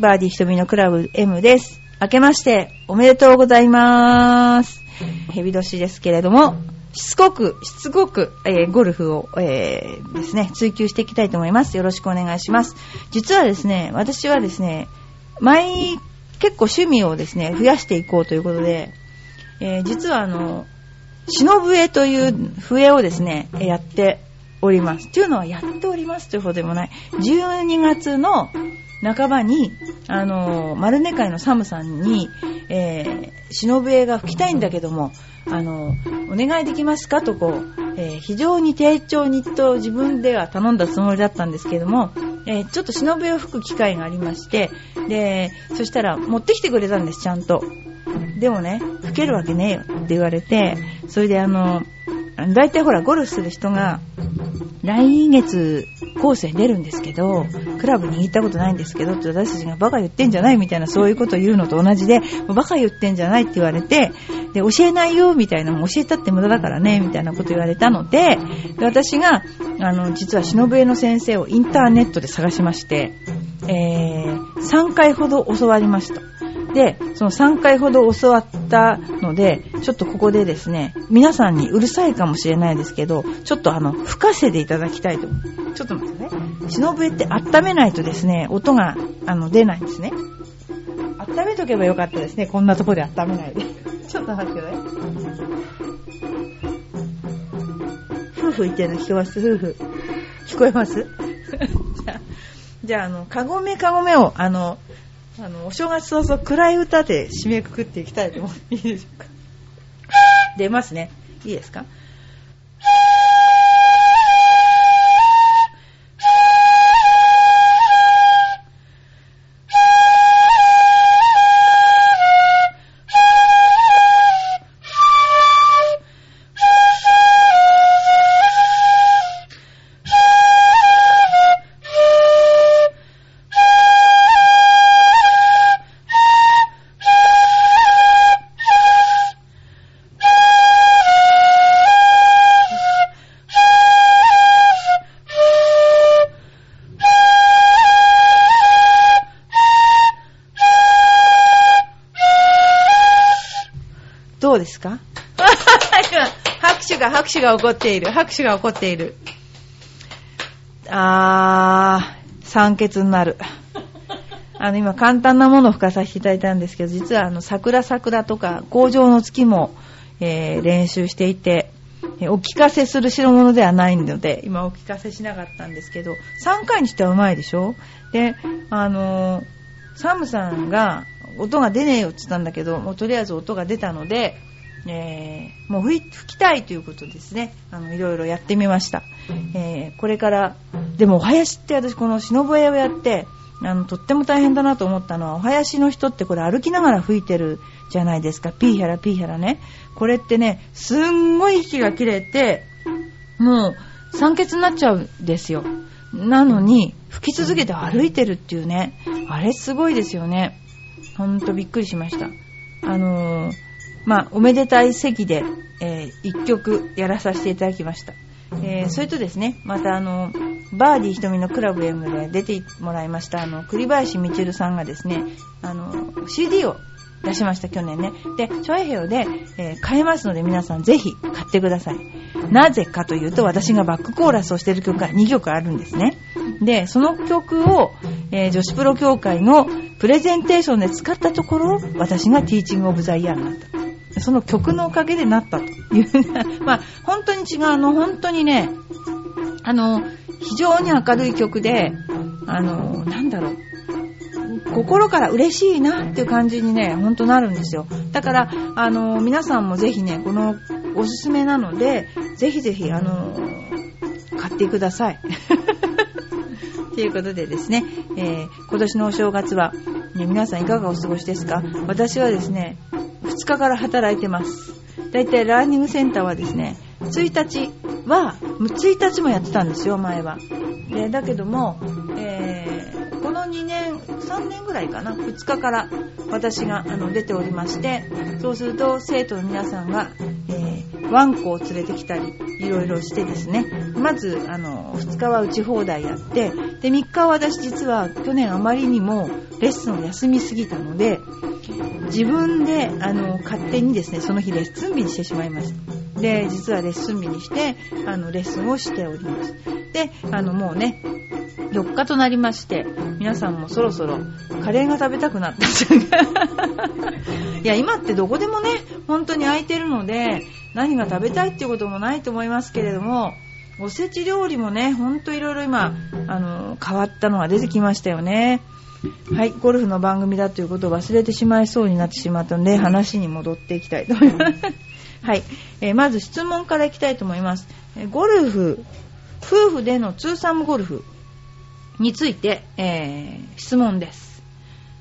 バーディー瞳のクラブ M です。明けましておめでとうございます。ヘビ年ですけれども、しつこく、しつこく、えーゴルフを、えーですね、追求していきたいと思います。よろしくお願いします。実はですね、私はですね、毎、結構趣味をですね、増やしていこうということで、えー実はあの、忍笛という笛をですね、やっております。というのはやっておりますというほどでもない。12月の半ばに、あのー、丸根会のサムさんに、えー、忍笛が吹きたいんだけども、あのー、お願いできますかとこう、えー非常に丁重にと自分では頼んだつもりだったんですけども、えーちょっと忍笛を吹く機会がありまして、で、そしたら持ってきてくれたんです、ちゃんと。でもね、吹けるわけねえよって言われて、それであの、大体ほら、ゴルフする人が、来月、コースに出るんですけど、クラブ握ったことないんですけど、って私たちがバカ言ってんじゃないみたいな、そういうこと言うのと同じで、バカ言ってんじゃないって言われて、で、教えないよ、みたいな、も教えたって無駄だからね、みたいなこと言われたので、で私が、あの、実は忍笛の先生をインターネットで探しまして、えー、3回ほど教わりました。で、その3回ほど教わったので、ちょっとここでですね、皆さんにうるさいかもしれないですけど、ちょっとあの、吹かせていただきたいと思。ちょっと待ってね。忍笛って温めないとですね、音が、あの、出ないんですね。温めとけばよかったですね、こんなとこで温めないで。ちょっと待ってください。夫婦言ってるの聞こえます？夫婦。聞こえます？じゃあ、じゃあ、あの、かごめかごめを、あの、あの、お正月早々暗い歌で締めくくっていきたいと思っていいでしょうか？出ますね。いいですか？か今 拍手が、拍手が起こっている。拍手が起こっている。あー、酸欠になる。あの、今簡単なものを吹かさせていただいたんですけど、実はあの、桜桜とか、工場の月も、えー練習していて、えーお聞かせする代物ではないので、今お聞かせしなかったんですけど、3回にしてはうまいでしょ？で、あのーサムさんが、音が出ねえよって言ったんだけど、もうとりあえず音が出たので、えーもう吹きたいということですね。あの、いろいろやってみました。えーこれから、でもお囃子って私この忍笛をやって、あの、とっても大変だなと思ったのは、お囃子の人ってこれ歩きながら吹いてるじゃないですか。ピーヒャラピーヒャラね。これってね、すんごい息が切れて、もう酸欠になっちゃうんですよ。なのに、吹き続けて歩いてるっていうね。あれすごいですよね。ほんとびっくりしました。あのーまあ、おめでたい席で、えー一曲やらさせていただきました。えーそれとですね、またあの、バーディー瞳のクラブ M で出てもらいました、あの、栗林みちるさんがですね、あの、CD を出しました、去年ね。で、チョアヘヨで、えー買えますので皆さんぜひ買ってください。なぜかというと、私がバックコーラスをしている曲が2曲あるんですね。で、その曲を、えー女子プロ協会のプレゼンテーションで使ったところ、私がティーチングオブザイヤーになった。その曲のおかげでなったという。まあ、本当に違う、あの、本当にね、あの、非常に明るい曲で、あの、なんだろう。心から嬉しいなっていう感じにね、ほんとなるんですよ。だから、あの、皆さんもぜひね、このおすすめなので、ぜひぜひ、あの、買ってください。ということでですね、えー今年のお正月は、ね、皆さんいかがお過ごしですか？私はですね、2日から働いてます。だいたいラーニングセンターはですね、1日は、1日もやってたんですよ、前は。でだけども、えーこの2年、3年ぐらいかな、2日から私があの出ておりまして、そうすると生徒の皆さんが、ワンコを連れてきたり、いろいろしてですね、まず、あの、2日は打ち放題やって、で、3日は私実は去年あまりにもレッスンを休みすぎたので、自分で、あの、勝手にですね、その日レッスン日にしてしまいました。で、実はレッスン日にして、あの、レッスンをしております。で、あの、もうね、4日となりまして、皆さんもそろそろカレーが食べたくなった いや、今ってどこでもね、本当に空いてるので、何が食べたいっていうこともないと思いますけれども、おせち料理もね、ほんといろいろ今、あの、変わったのが出てきましたよね。はい、ゴルフの番組だということを忘れてしまいそうになってしまったので、話に戻っていきたいと思います。はい、えー、まず質問からいきたいと思います。ゴルフ、夫婦でのツーサムゴルフについて、えー、質問です。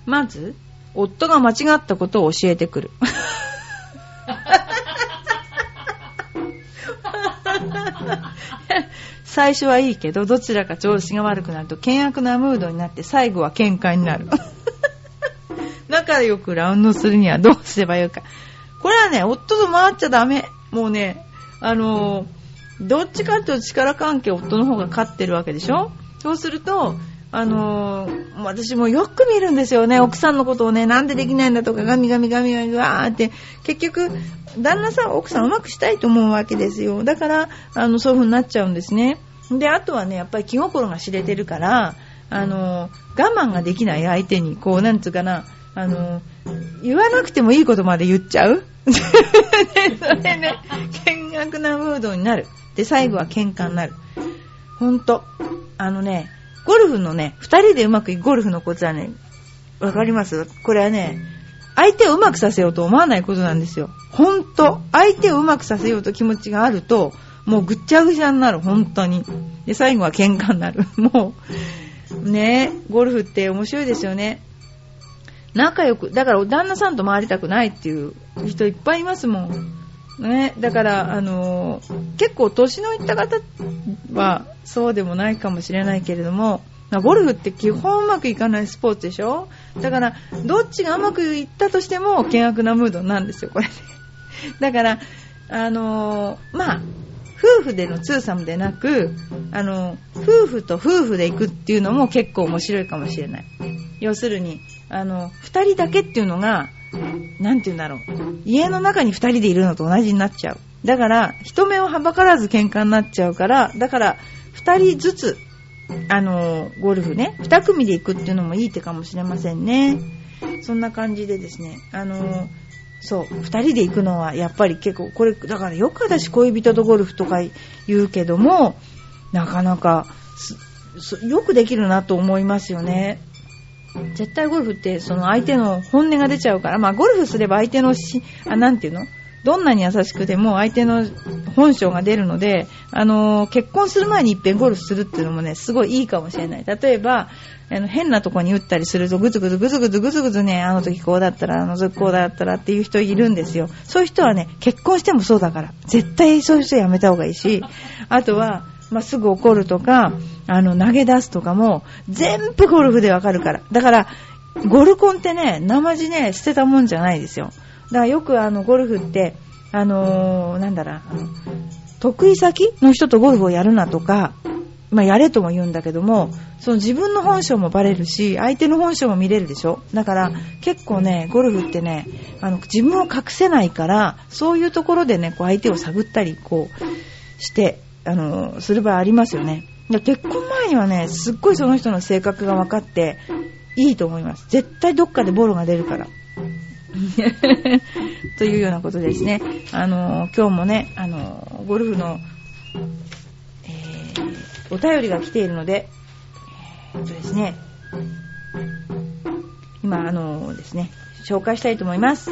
まず、夫が間違ったことを教えてくる。最初はいいけど、どちらか調子が悪くなると険悪なムードになって最後は喧嘩になる。仲良くラウンドするにはどうすればよいか。これはね、夫と回っちゃダメ。もうね、あのー、どっちかっていうと力関係夫の方が勝ってるわけでしょ？そうすると、あのー、私もよく見るんですよね。奥さんのことをね、なんでできないんだとか、ガミガミガミガミわーって、結局、旦那さん、奥さんうまくしたいと思うわけですよ。だから、あの、そういう風になっちゃうんですね。で、あとはね、やっぱり気心が知れてるから、あのー、我慢ができない相手に、こう、なんつうかな、あのー、言わなくてもいいことまで言っちゃうそれね、険悪なムードになる。で、最後は喧嘩になる。ほんと。あのね、ゴルフのね、二人でうまくいくゴルフのコツはね、わかります？これはね、相手をうまくさせようと思わないことなんですよ。ほんと。相手をうまくさせようと気持ちがあると、もうぐっちゃぐちゃになる、本当に。で、最後は喧嘩になる。もう、ねゴルフって面白いですよね。仲良く、だから旦那さんと回りたくないっていう人いっぱいいますもん。ね、だから、あのー、結構年のいった方はそうでもないかもしれないけれども、ゴルフって基本うまくいかないスポーツでしょ？だから、どっちがうまくいったとしても険悪なムードなんですよ、これ。だから、あのー、まあ、夫婦でのツーサムでなく、あの、夫婦と夫婦で行くっていうのも結構面白いかもしれない。要するに、あの、二人だけっていうのが、なんて言うんだろう。家の中に二人でいるのと同じになっちゃう。だから、人目をはばからず喧嘩になっちゃうから、だから、二人ずつ、あの、ゴルフね、二組で行くっていうのもいい手かもしれませんね。そんな感じでですね、あの、そう、二人で行くのはやっぱり結構、これ、だからよく私恋人とゴルフとか言うけども、なかなか、よくできるなと思いますよね。絶対ゴルフってその相手の本音が出ちゃうから、まあゴルフすれば相手のし、あ、なんていうの？どんなに優しくても相手の本性が出るので、あのー、結婚する前に一遍ゴルフするっていうのもね、すごいいいかもしれない。例えば、あの変なとこに打ったりすると、ぐずぐずぐずぐずぐずぐずね、あの時こうだったら、あの時こうだったらっていう人いるんですよ。そういう人はね、結婚してもそうだから、絶対そういう人やめた方がいいし、あとは、まあ、すぐ怒るとか、あの、投げ出すとかも、全部ゴルフでわかるから。だから、ゴルコンってね、生地ね、捨てたもんじゃないですよ。だからよくあの、ゴルフって、あのー、なんだろう、得意先の人とゴルフをやるなとか、まあ、やれとも言うんだけども、その自分の本性もバレるし、相手の本性も見れるでしょだから、結構ね、ゴルフってね、あの、自分を隠せないから、そういうところでね、こう相手を探ったり、こう、して、あの、する場合ありますよね。結婚前にはね、すっごいその人の性格が分かって、いいと思います。絶対どっかでボロが出るから。というようなことですね。あの、今日もね、あの、ゴルフの、えー、お便りが来ているので、えー、っとですね、今、あのですね、紹介したいと思います。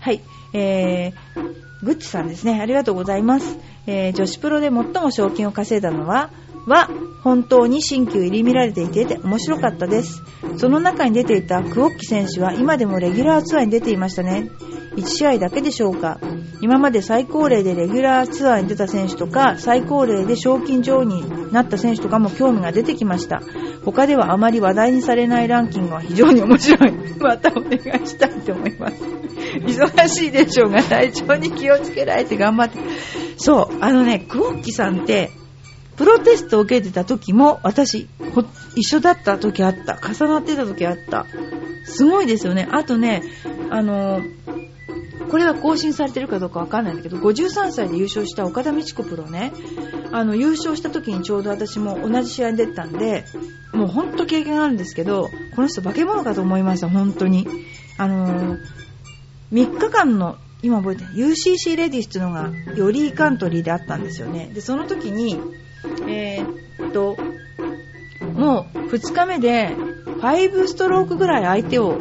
はい、えー、グッチさんですね、ありがとうございます。えー、女子プロで最も賞金を稼いだのは、は本当に新旧入り見られていて面白かったです。その中に出ていたクオッキ選手は今でもレギュラーツアーに出ていましたね。1試合だけでしょうか。今まで最高齢でレギュラーツアーに出た選手とか、最高齢で賞金女王になった選手とかも興味が出てきました。他ではあまり話題にされないランキングは非常に面白い。またお願いしたいと思います。忙しいでしょうが、体調に気をつけられて頑張って。そう、あのね、クオッキさんって、プロテストを受けてた時も、私、一緒だった時あった。重なってた時あった。すごいですよね。あとね、あのこれは更新されてるかどうかわかんないんだけど、53歳で優勝した岡田美智子プロね、あの、優勝した時にちょうど私も同じ試合に出てたんで、もうほんと経験あるんですけど、この人化け物かと思いました、本当に。あのー、3日間の今覚えてる UCC レディスっていうのがヨリーカントリーであったんですよね。で、その時に、えー、っと、もう2日目で5ストロークぐらい相手を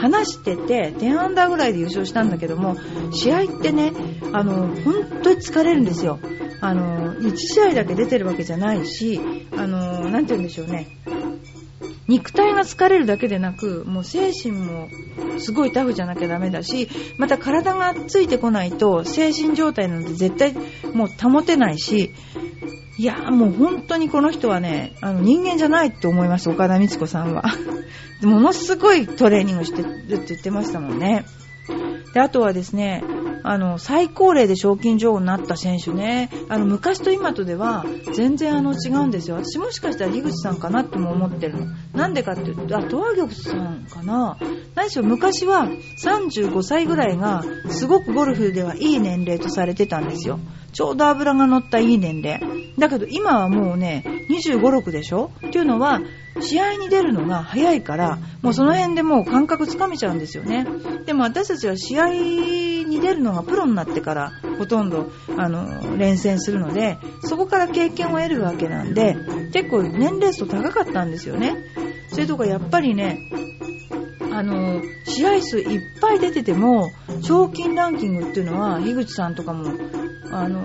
話してて10アンダーぐらいで優勝したんだけども試合ってねあの本当に疲れるんですよ。あの1試合だけ出てるわけじゃないしあのなて言うんでしょうね。肉体が疲れるだけでなくもう精神もすごいタフじゃなきゃダメだしまた体がついてこないと精神状態なんて絶対もう保てないしいやもう本当にこの人はね、あの人間じゃないって思います、岡田光子さんは。ものすごいトレーニングしてるって言ってましたもんね。で、あとはですね、あの、最高齢で賞金女王になった選手ね、あの、昔と今とでは全然あの違うんですよ。私もしかしたら樋口さんかなっても思ってるの。なんでかっていうと、あ、トアギョさんかな何しろ昔は35歳ぐらいがすごくゴルフではいい年齢とされてたんですよ。ちょうど脂が乗ったいい年齢。だけど今はもうね、25、6でしょ？っていうのは、試合に出るのが早いから、もうその辺でもう感覚つかめちゃうんですよね。でも私たちは試合に出るのがプロになってからほとんどあの連戦するので、そこから経験を得るわけなんで、結構年齢層高かったんですよね。それとかやっぱりね、あの試合数いっぱい出てても賞金ランキングっていうのは樋口さんとかもあの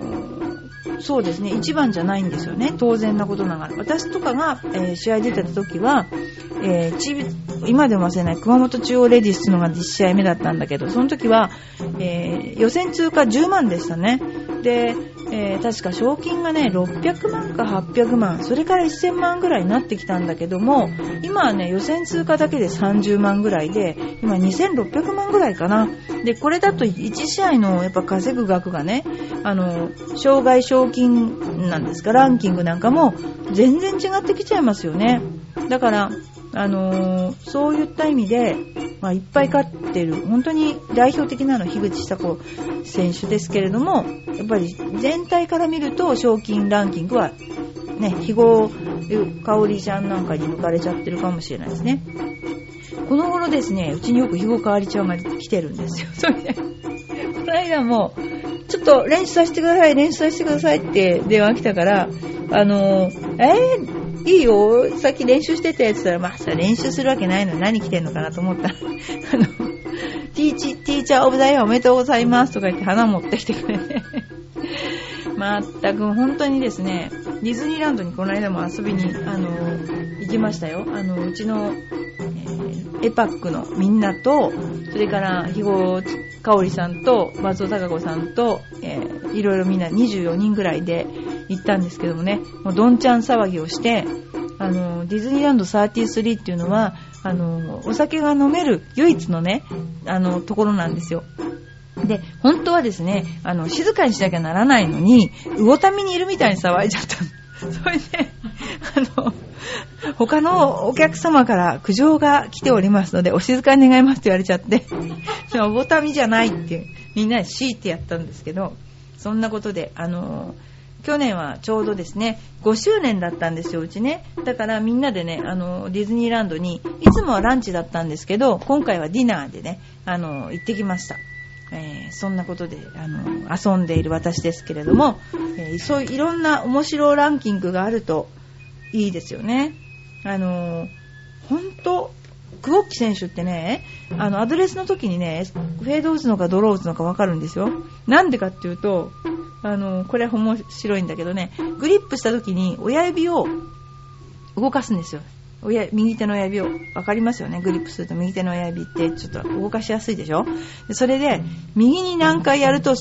そうですね、一番じゃないんですよね。当然なことながら。私とかが、えー、試合出てた時は、えー、今でも忘れない熊本中央レディスのが1試合目だったんだけど、その時は、えー、予選通過10万でしたね。で、えー、確か賞金がね、600万か800万、それから1000万ぐらいになってきたんだけども、今はね、予選通過だけで30万ぐらいで、今2600万ぐらいかな。で、これだと1試合のやっぱ稼ぐ額がね、あの、障害賞金なんですか、ランキングなんかも全然違ってきちゃいますよね。だから、あのー、そういった意味で、まあ、いっぱい勝ってる、本当に代表的なのは樋口久子選手ですけれども、やっぱり全体から見ると賞金ランキングは、ね、肥後香織ちゃんなんかに抜かれちゃってるかもしれないですね。この頃ですね、うちによく肥後香織ちゃんが来てるんですよ。それで、この間も、ちょっと練習させてください、練習させてくださいって電話来たから、あのー、えーいいよ、さっき練習しててって言ったら、まあさ、練習するわけないのに何来てんのかなと思ったら、あの、ティーチ、ティーチャーオブダイヤーおめでとうございますとか言って花持ってきてくれて。まったく本当にですね、ディズニーランドにこの間も遊びに、あの、行きましたよ。あの、うちの、えー、エパックのみんなと、それから、肥後香織さんと、松尾孝子さんと、えー、いろいろみんな24人ぐらいで行ったんですけどもね、もうどんちゃん騒ぎをして、あの、ディズニーランド33っていうのは、あの、お酒が飲める唯一のね、あの、ところなんですよ。で、本当はですね、あの、静かにしなきゃならないのに、魚民にいるみたいに騒いじゃった。それで、あの、他のお客様から苦情が来ておりますので、お静かに願いますって言われちゃって、魚民じゃないって、みんなで強いてやったんですけど、そんなことで、あの、去年はちょうどですね、5周年だったんですよ、うちね。だからみんなでね、あの、ディズニーランドに、いつもはランチだったんですけど、今回はディナーでね、あの、行ってきました。えー、そんなことで、あの、遊んでいる私ですけれども、えー、そういいろんな面白ランキングがあるといいですよね。あの、本当クオッキ選手ってね、あの、アドレスの時にね、フェード打つのかドロー打つのかわかるんですよ。なんでかっていうと、あの、これは面白いんだけどね、グリップした時に親指を動かすんですよ。親右手の親指を分かりますよね？グリップすると右手の親指ってちょっと動かしやすいでしょ？でそれで右に何回やるとフ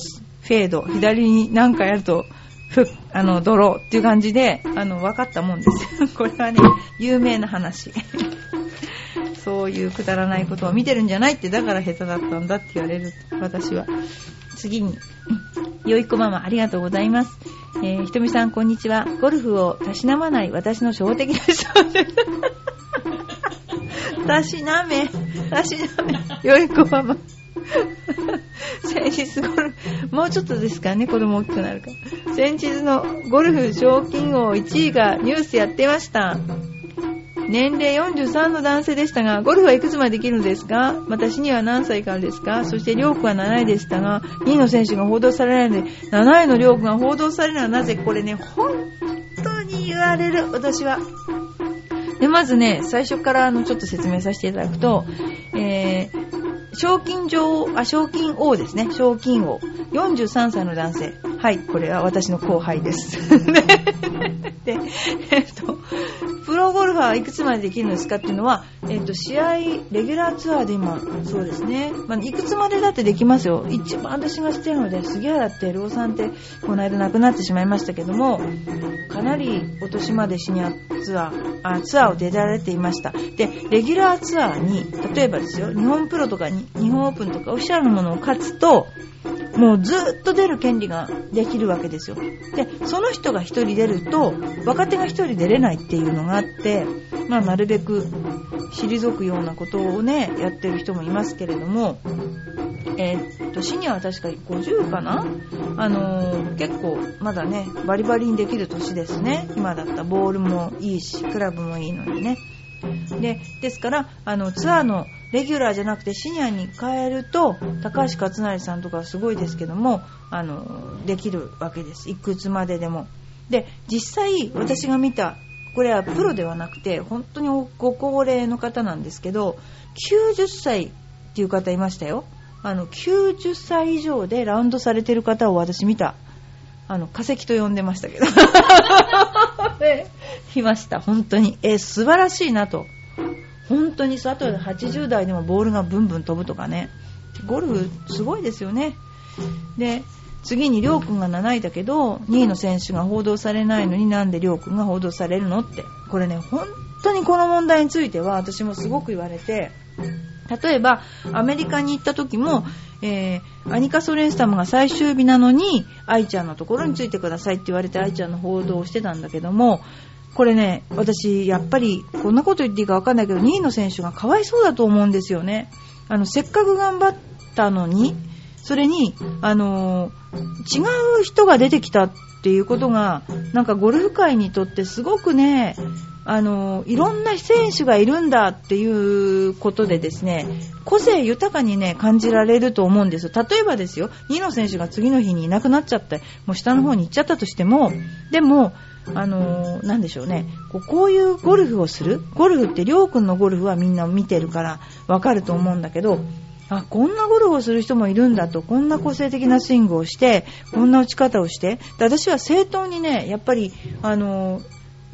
ェード左に何回やるとふあのドローっていう感じであの分かったもんですよ これはね有名な話そういうくだらないことを見てるんじゃないってだから下手だったんだって言われる私は。次によいこママありがとうございます。えー、ひとみさんこんにちは。ゴルフをたしなまない私の小的な人 たしなめたしなめ。よいこママ。先日ゴルフ、もうちょっとですからね、子供大きくなるから。先日のゴルフ賞金王1位がニュースやってました。年齢43の男性でしたが、ゴルフはいくつまでできるのですか？また死には何歳からですか？そして、リョークは7位でしたが、2位の選手が報道されないので、7位のリョークが報道されるのはなぜ？これね、本当に言われる、私は。で、まずね、最初からあの、ちょっと説明させていただくと、えー、賞金女王、あ、賞金王ですね。賞金王。43歳の男性。はい、これは私の後輩です。で、えっと、プロゴルファーいくつまでできるんですかっていうのは、えっ、と、試合、レギュラーツアーで今、そうですね、まあ、いくつまでだってできますよ。一番私が知ってるので、杉原って老さんって、この間亡くなってしまいましたけども、かなりお年までシニアツアー、あツアーを出られていました。で、レギュラーツアーに、例えばですよ、日本プロとかに日本オープンとかオフィシャルのものを勝つと、もうずっと出る権利ができるわけですよ。で、その人が1人出ると、若手が1人出れないっていうのがあって、まあ、なるべく退くようなことをね、やってる人もいますけれども、えー、っと、シニアは確か50かな？あのー、結構まだね、バリバリにできる年ですね。今だったボールもいいし、クラブもいいのにね。でですからあのツアーのレギュラーじゃなくてシニアに変えると高橋克成さんとかすごいですけどもあのできるわけですいくつまででもで実際私が見たこれはプロではなくて本当にご高齢の方なんですけど90歳っていう方いましたよ。あの90歳以上でラウンドされてる方を私見た。あの化石と呼んでましたけど。いました。本当に。え素晴らしいなと。本当にあと80代でもボールがブンブン飛ぶとかね。ゴルフすごいですよね。で次にりょうくんが7位だけど2位の選手が報道されないのになんでりょうくんが報道されるのって。これね本当にこの問題については私もすごく言われて例えばアメリカに行った時もえー、アニカ・ソレンスタムが最終日なのに愛ちゃんのところについてくださいって言われて愛ちゃんの報道をしてたんだけどもこれね私やっぱりこんなこと言っていいか分かんないけど2位の選手がかわいそうだと思うんですよね。あのせっかく頑張ったのにそれに、あの、違う人が出てきたっていうことがなんかゴルフ界にとってすごくねあのいろんな選手がいるんだっていうことでですね個性豊かにね感じられると思うんですよ。例えばですよ2の選手が次の日にいなくなっちゃってもう下の方に行っちゃったとしてもでもあのー、でしょうねこうこういうゴルフをするゴルフってりょうくんのゴルフはみんな見てるからわかると思うんだけどあこんなゴルフをする人もいるんだとこんな個性的なスイングをしてこんな打ち方をして私は正当にねやっぱりあの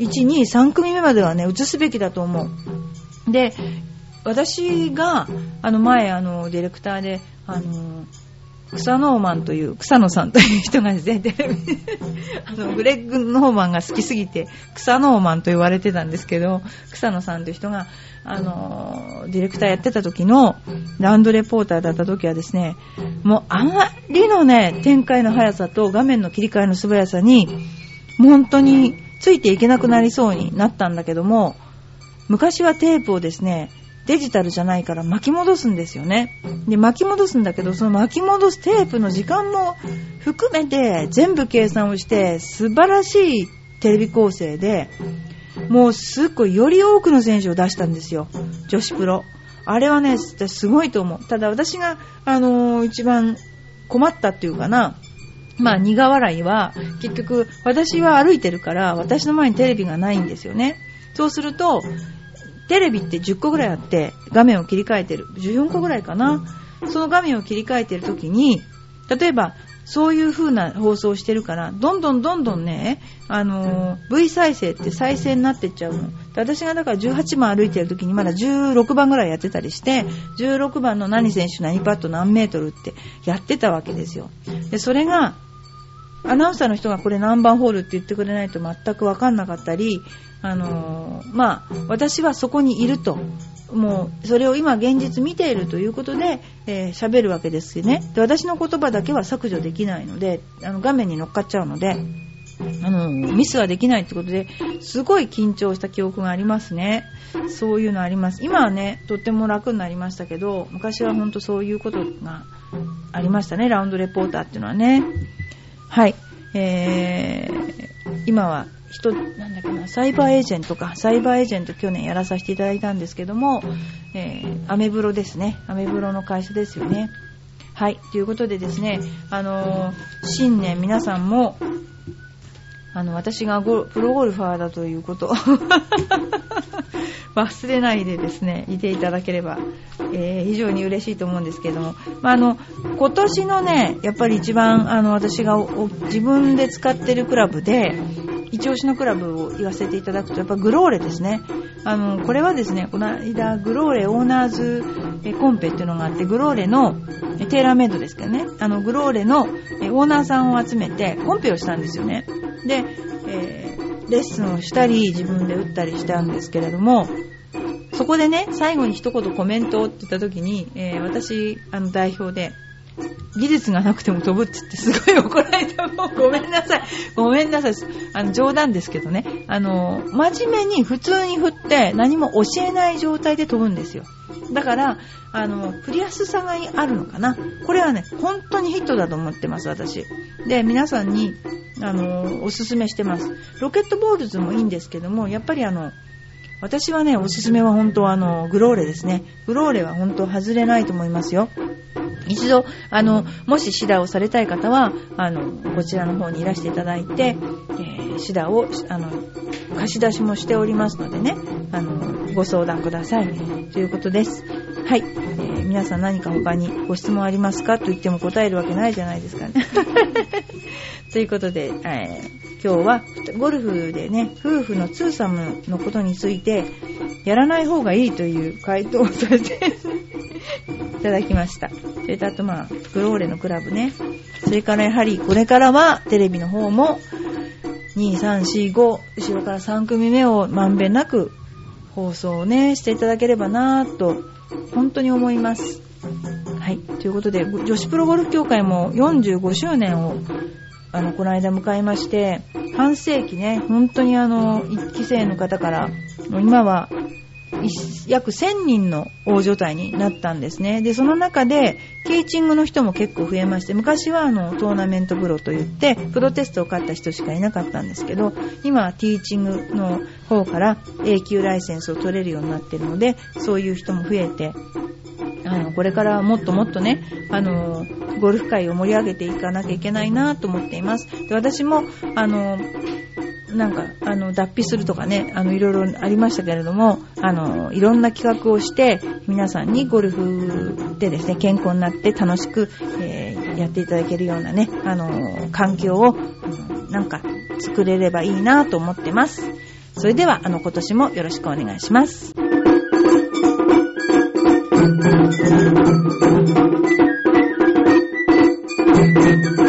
1、2、3組目まではね、移すべきだと思う。で、私が、あの前、あの、ディレクターで、あの、草ノーマンという、草野さんという人がですね、テレビ あの、グレッグ・ノーマンが好きすぎて、草ノーマンと言われてたんですけど、草野さんという人が、あの、ディレクターやってた時の、ラウンドレポーターだった時はですね、もうあまりのね、展開の速さと画面の切り替えの素早さに、本当に、ついていけなくなりそうになったんだけども、昔はテープをですね、デジタルじゃないから巻き戻すんですよね。で、巻き戻すんだけど、その巻き戻すテープの時間も含めて全部計算をして素晴らしいテレビ構成で、もうすっごいより多くの選手を出したんですよ。女子プロ。あれはね、すごいと思う。ただ私が、あのー、一番困ったっていうかな、まあ、苦笑いは、結局、私は歩いてるから、私の前にテレビがないんですよね。そうすると、テレビって10個ぐらいあって、画面を切り替えてる。14個ぐらいかな。その画面を切り替えてる時に、例えば、そういう風な放送をしてるから、どんどんどんどんね、あのー、V 再生って再生になってっちゃうの。で私がだから18番歩いてる時にまだ16番ぐらいやってたりして16番の何選手何パット何メートルってやってたわけですよ。でそれがアナウンサーの人がこれ何番ホールって言ってくれないと全く分かんなかったり、あの、まあ、私はそこにいると。もう、それを今現実見ているということで、えー、喋るわけですよね。で、私の言葉だけは削除できないので、あの、画面に乗っかっちゃうので、あの、ミスはできないってことで、すごい緊張した記憶がありますね。そういうのあります。今はね、とっても楽になりましたけど、昔は本当そういうことがありましたね、ラウンドレポーターっていうのはね。はい。えー、今は人、なんだっけな、サイバーエージェントか、サイバーエージェント去年やらさせていただいたんですけども、えー、アメブロですね。アメブロの会社ですよね。はい。ということでですね、あのー、新年皆さんも、あの、私がプロゴルファーだということ 忘れないでですね、いていただければ、えー、非常に嬉しいと思うんですけれども、まあ、あの、今年のね、やっぱり一番、あの、私が自分で使ってるクラブで、一押しのクラブを言わせていただくと、やっぱグローレですね。あの、これはですね、この間、グローレオーナーズコンペっていうのがあって、グローレの、テーラーメイドですけどね、あの、グローレのオーナーさんを集めて、コンペをしたんですよね。で、えー、レッスンをしたり、自分で打ったりしたんですけれども、そこでね、最後に一言コメントをって言った時に、えー、私、あの、代表で、技術がなくても飛ぶって言ってすごい怒られた。も うごめんなさい。ごめんなさい。あの、冗談ですけどね。あの、真面目に普通に振って何も教えない状態で飛ぶんですよ。だから、あの、振りやすさがあるのかな。これはね、本当にヒットだと思ってます、私。で、皆さんに、あの、おすすめしてます。ロケットボールズもいいんですけども、やっぱりあの、私はね、おすすめは本当あの、グローレですね。グローレは本当外れないと思いますよ。一度、あの、もしシダをされたい方は、あの、こちらの方にいらしていただいて、えー、シダを、あの、貸し出しもしておりますのでね、あの、ご相談ください。ということです。はい。えー、皆さん何か他にご質問ありますか？と言っても答えるわけないじゃないですかね。ということで、えー今日はゴルフでね、夫婦のツーサムのことについて、やらない方がいいという回答をさせていただきました。それとあとまあ、グローレのクラブね。それからやはりこれからはテレビの方も、2、3、4、5、後ろから3組目をまんべんなく放送をね、していただければなぁと、本当に思います。はい。ということで、女子プロゴルフ協会も45周年をあの、この間迎えまして、半世紀ね、本当にあの、1期生の方から、今は、約1000人の大所帯になったんですね。で、その中で、ティーチングの人も結構増えまして、昔はあの、トーナメントプロといって、プロテストを勝った人しかいなかったんですけど、今はティーチングの方から A 級ライセンスを取れるようになっているので、そういう人も増えて、あの、これからもっともっとね、あの、ゴルフ界を盛り上げていかなきゃいけないなと思っています。で私も、あの、なんか、あの、脱皮するとかね、あの、いろいろありましたけれども、あの、いろんな企画をして、皆さんにゴルフでですね、健康になって楽しく、えー、やっていただけるようなね、あの、環境を、なんか、作れればいいなと思ってます。それでは、あの、今年もよろしくお願いします。Thank you.